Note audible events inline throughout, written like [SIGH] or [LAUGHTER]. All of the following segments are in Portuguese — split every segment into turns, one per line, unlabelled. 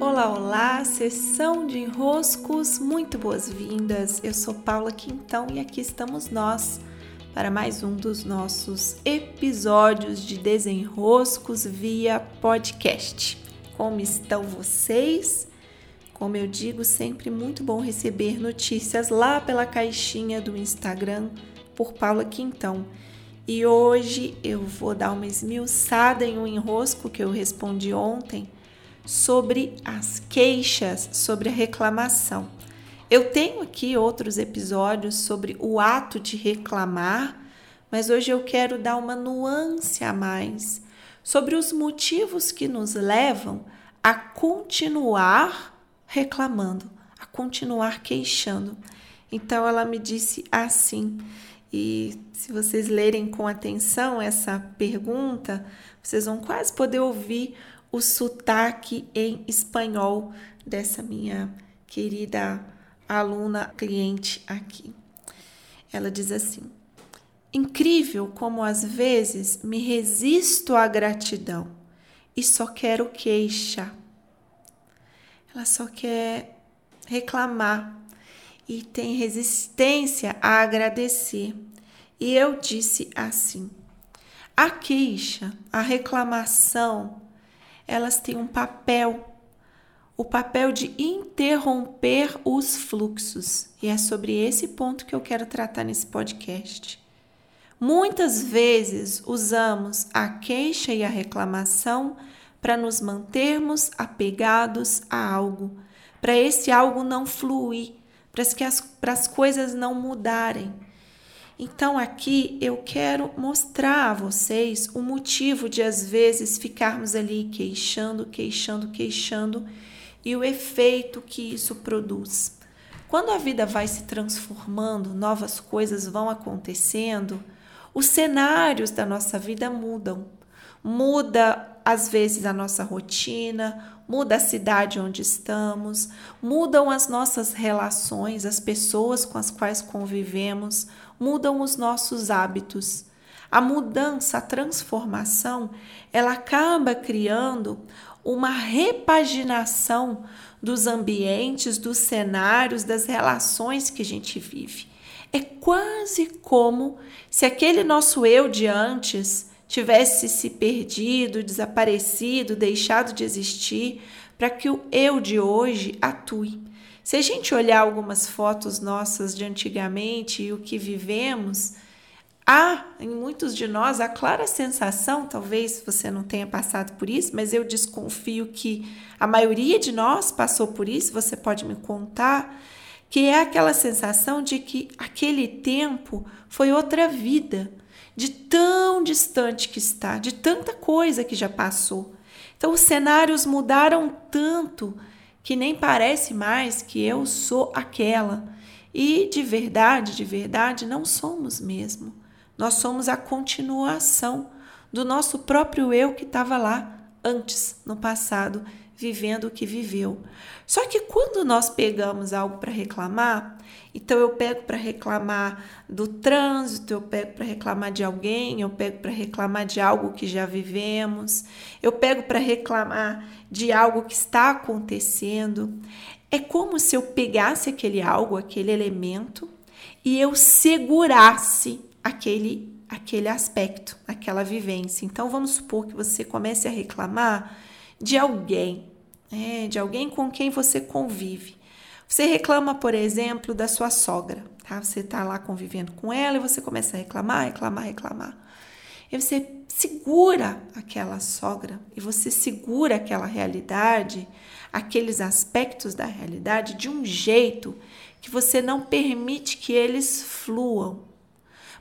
Olá, olá, sessão de enroscos, muito boas-vindas. Eu sou Paula Quintão e aqui estamos nós para mais um dos nossos episódios de desenroscos via podcast. Como estão vocês? Como eu digo, sempre muito bom receber notícias lá pela caixinha do Instagram por Paula Quintão. E hoje eu vou dar uma esmiuçada em um enrosco que eu respondi ontem sobre as queixas, sobre a reclamação. Eu tenho aqui outros episódios sobre o ato de reclamar, mas hoje eu quero dar uma nuance a mais sobre os motivos que nos levam a continuar reclamando, a continuar queixando. Então ela me disse assim: e se vocês lerem com atenção essa pergunta, vocês vão quase poder ouvir o sotaque em espanhol dessa minha querida aluna cliente aqui. Ela diz assim: Incrível como às vezes me resisto à gratidão e só quero queixa. Ela só quer reclamar e tem resistência a agradecer. E eu disse assim: a queixa, a reclamação, elas têm um papel, o papel de interromper os fluxos. E é sobre esse ponto que eu quero tratar nesse podcast. Muitas vezes usamos a queixa e a reclamação para nos mantermos apegados a algo, para esse algo não fluir, para as coisas não mudarem. Então aqui eu quero mostrar a vocês o motivo de às vezes ficarmos ali queixando, queixando, queixando e o efeito que isso produz. Quando a vida vai se transformando, novas coisas vão acontecendo, os cenários da nossa vida mudam. Muda às vezes a nossa rotina, muda a cidade onde estamos, mudam as nossas relações, as pessoas com as quais convivemos, mudam os nossos hábitos. A mudança, a transformação, ela acaba criando uma repaginação dos ambientes, dos cenários, das relações que a gente vive. É quase como se aquele nosso eu de antes tivesse se perdido, desaparecido, deixado de existir, para que o eu de hoje atue. Se a gente olhar algumas fotos nossas de antigamente e o que vivemos, há em muitos de nós a clara sensação, talvez você não tenha passado por isso, mas eu desconfio que a maioria de nós passou por isso, você pode me contar, que é aquela sensação de que aquele tempo foi outra vida de tão distante que está, de tanta coisa que já passou. Então, os cenários mudaram tanto que nem parece mais que eu sou aquela. E de verdade, de verdade, não somos mesmo. Nós somos a continuação do nosso próprio eu que estava lá antes, no passado, vivendo o que viveu. Só que quando nós pegamos algo para reclamar, então eu pego para reclamar do trânsito, eu pego para reclamar de alguém, eu pego para reclamar de algo que já vivemos, eu pego para reclamar de algo que está acontecendo. É como se eu pegasse aquele algo, aquele elemento e eu segurasse aquele aquele aspecto, aquela vivência. Então vamos supor que você comece a reclamar de alguém, é, de alguém com quem você convive. Você reclama, por exemplo, da sua sogra, tá? Você está lá convivendo com ela e você começa a reclamar, reclamar, reclamar. E você segura aquela sogra e você segura aquela realidade, aqueles aspectos da realidade de um jeito que você não permite que eles fluam.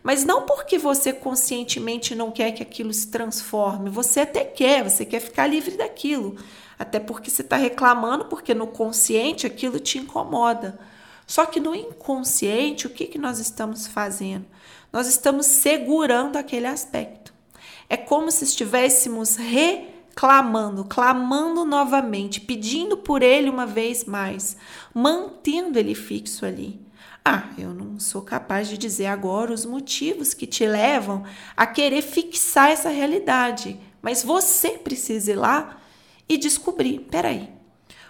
Mas não porque você conscientemente não quer que aquilo se transforme, você até quer, você quer ficar livre daquilo. Até porque você está reclamando, porque no consciente aquilo te incomoda. Só que no inconsciente, o que, que nós estamos fazendo? Nós estamos segurando aquele aspecto. É como se estivéssemos reclamando, clamando novamente, pedindo por ele uma vez mais, mantendo ele fixo ali. Ah, eu não sou capaz de dizer agora os motivos que te levam a querer fixar essa realidade, mas você precisa ir lá e descobrir: peraí,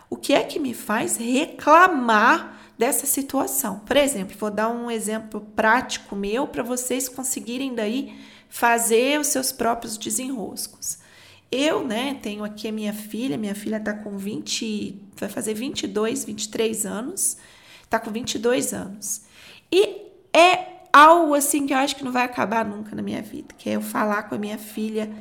O que é que me faz reclamar dessa situação? Por exemplo, vou dar um exemplo prático meu para vocês conseguirem daí fazer os seus próprios desenroscos. Eu, né, tenho aqui a minha filha, minha filha tá com 20, vai fazer 22, 23 anos, tá com 22 anos. E é algo assim que eu acho que não vai acabar nunca na minha vida, que é eu falar com a minha filha,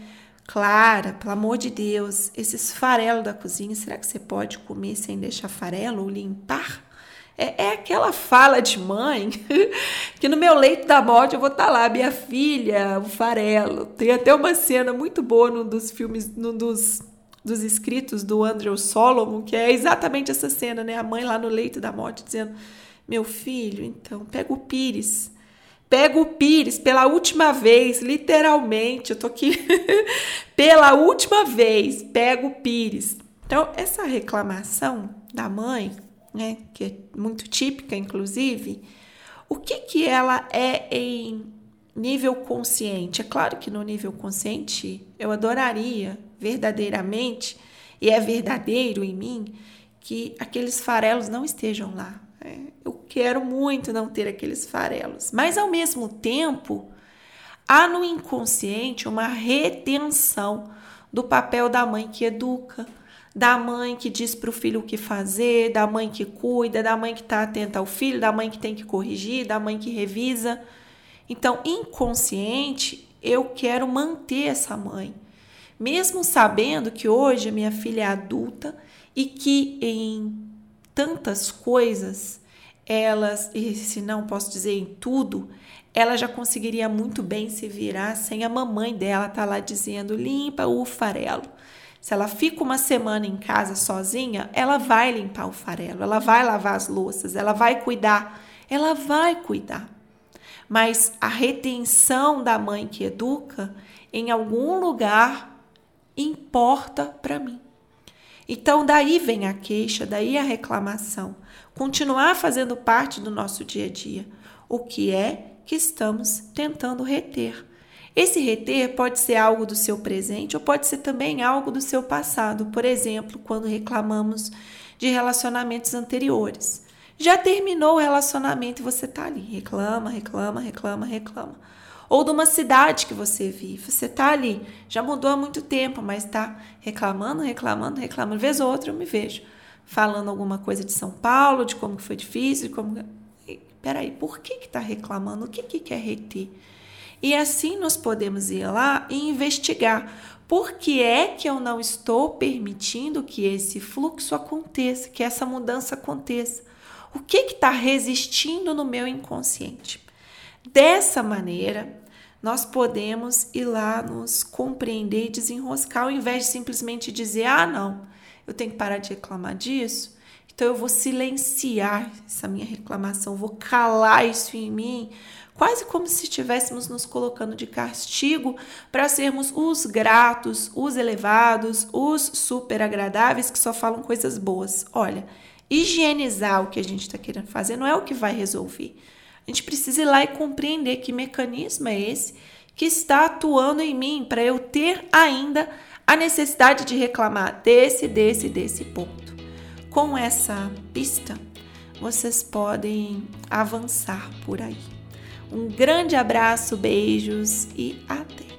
Clara, pelo amor de Deus, esses farelos da cozinha, será que você pode comer sem deixar farelo ou limpar? É, é aquela fala de mãe [LAUGHS] que no meu leito da morte eu vou estar tá lá, minha filha, o farelo. Tem até uma cena muito boa num dos filmes, num dos, dos escritos do Andrew Solomon, que é exatamente essa cena, né? A mãe lá no leito da morte dizendo: Meu filho, então, pega o pires Pega o Pires pela última vez, literalmente. Eu tô aqui [LAUGHS] pela última vez. Pega o Pires. Então, essa reclamação da mãe, né, que é muito típica, inclusive, o que que ela é em nível consciente? É claro que no nível consciente eu adoraria verdadeiramente, e é verdadeiro em mim, que aqueles farelos não estejam lá. É, eu quero muito não ter aqueles farelos. Mas ao mesmo tempo, há no inconsciente uma retenção do papel da mãe que educa, da mãe que diz para o filho o que fazer, da mãe que cuida, da mãe que está atenta ao filho, da mãe que tem que corrigir, da mãe que revisa. Então, inconsciente, eu quero manter essa mãe, mesmo sabendo que hoje a minha filha é adulta e que em tantas coisas, elas, e se não posso dizer em tudo, ela já conseguiria muito bem se virar sem a mamãe dela estar tá lá dizendo limpa o farelo. Se ela fica uma semana em casa sozinha, ela vai limpar o farelo, ela vai lavar as louças, ela vai cuidar, ela vai cuidar. Mas a retenção da mãe que educa, em algum lugar, importa para mim. Então, daí vem a queixa, daí a reclamação. Continuar fazendo parte do nosso dia a dia. O que é que estamos tentando reter? Esse reter pode ser algo do seu presente ou pode ser também algo do seu passado. Por exemplo, quando reclamamos de relacionamentos anteriores. Já terminou o relacionamento e você está ali, reclama, reclama, reclama, reclama ou de uma cidade que você vive. Você está ali, já mudou há muito tempo, mas está reclamando, reclamando, reclamando. Vez ou outra eu me vejo falando alguma coisa de São Paulo, de como foi difícil, de como. Peraí, por que está reclamando? O que, que quer reter? E assim nós podemos ir lá e investigar. Por que é que eu não estou permitindo que esse fluxo aconteça, que essa mudança aconteça? O que está resistindo no meu inconsciente? Dessa maneira, nós podemos ir lá nos compreender e desenroscar, ao invés de simplesmente dizer: ah, não, eu tenho que parar de reclamar disso, então eu vou silenciar essa minha reclamação, vou calar isso em mim, quase como se estivéssemos nos colocando de castigo para sermos os gratos, os elevados, os super agradáveis que só falam coisas boas. Olha, higienizar o que a gente está querendo fazer não é o que vai resolver. A gente precisa ir lá e compreender que mecanismo é esse que está atuando em mim para eu ter ainda a necessidade de reclamar desse, desse, desse ponto. Com essa pista, vocês podem avançar por aí. Um grande abraço, beijos e até!